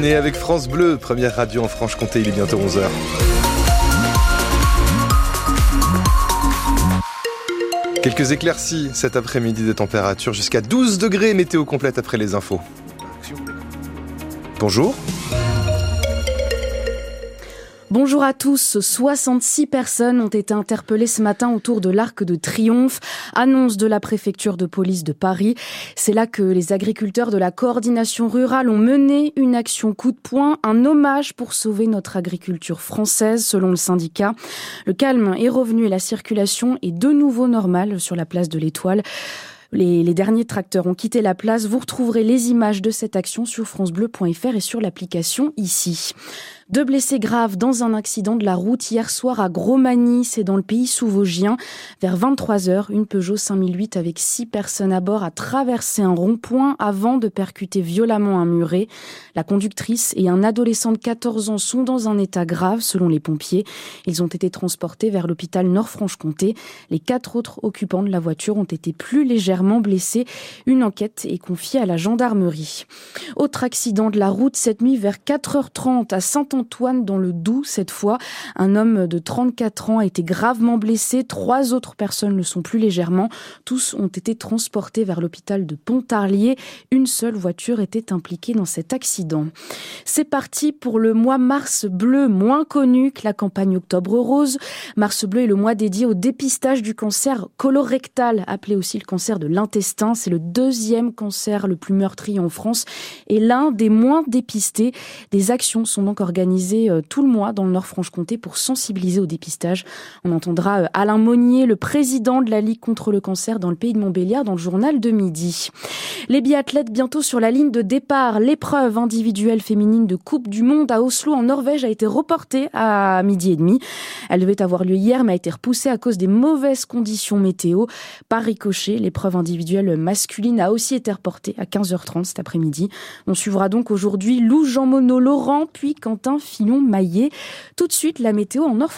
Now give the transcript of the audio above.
avec France Bleu, première radio en Franche-Comté, il est bientôt 11h. Quelques éclaircies cet après-midi des températures jusqu'à 12 degrés, météo complète après les infos. Bonjour. Bonjour à tous. 66 personnes ont été interpellées ce matin autour de l'Arc de Triomphe, annonce de la préfecture de police de Paris. C'est là que les agriculteurs de la coordination rurale ont mené une action coup de poing, un hommage pour sauver notre agriculture française, selon le syndicat. Le calme est revenu et la circulation est de nouveau normale sur la place de l'Étoile. Les, derniers tracteurs ont quitté la place. Vous retrouverez les images de cette action sur francebleu.fr et sur l'application ici. Deux blessés graves dans un accident de la route hier soir à Gromagny, c'est dans le pays sous-vosgien. Vers 23 heures, une Peugeot 5008 avec six personnes à bord a traversé un rond-point avant de percuter violemment un muret. La conductrice et un adolescent de 14 ans sont dans un état grave selon les pompiers. Ils ont été transportés vers l'hôpital Nord-Franche-Comté. Les quatre autres occupants de la voiture ont été plus légèrement blessés. Une enquête est confiée à la gendarmerie. Autre accident de la route cette nuit vers 4h30 à saint Antoine dans le Doubs cette fois. Un homme de 34 ans a été gravement blessé. Trois autres personnes le sont plus légèrement. Tous ont été transportés vers l'hôpital de Pontarlier. Une seule voiture était impliquée dans cet accident. C'est parti pour le mois Mars Bleu, moins connu que la campagne Octobre Rose. Mars Bleu est le mois dédié au dépistage du cancer colorectal, appelé aussi le cancer de l'intestin. C'est le deuxième cancer le plus meurtrier en France et l'un des moins dépistés. Des actions sont donc organisées organisé euh, tout le mois dans le Nord-Franche-Comté pour sensibiliser au dépistage. On entendra euh, Alain Monnier, le président de la Ligue contre le cancer dans le pays de Montbéliard, dans le journal de midi. Les biathlètes bientôt sur la ligne de départ. L'épreuve individuelle féminine de Coupe du Monde à Oslo en Norvège a été reportée à midi et demi. Elle devait avoir lieu hier mais a été repoussée à cause des mauvaises conditions météo. Par ricochet, l'épreuve individuelle masculine a aussi été reportée à 15h30 cet après-midi. On suivra donc aujourd'hui Lou Jean Monod Laurent puis Quentin Filon Maillet. Tout de suite, la météo en Nord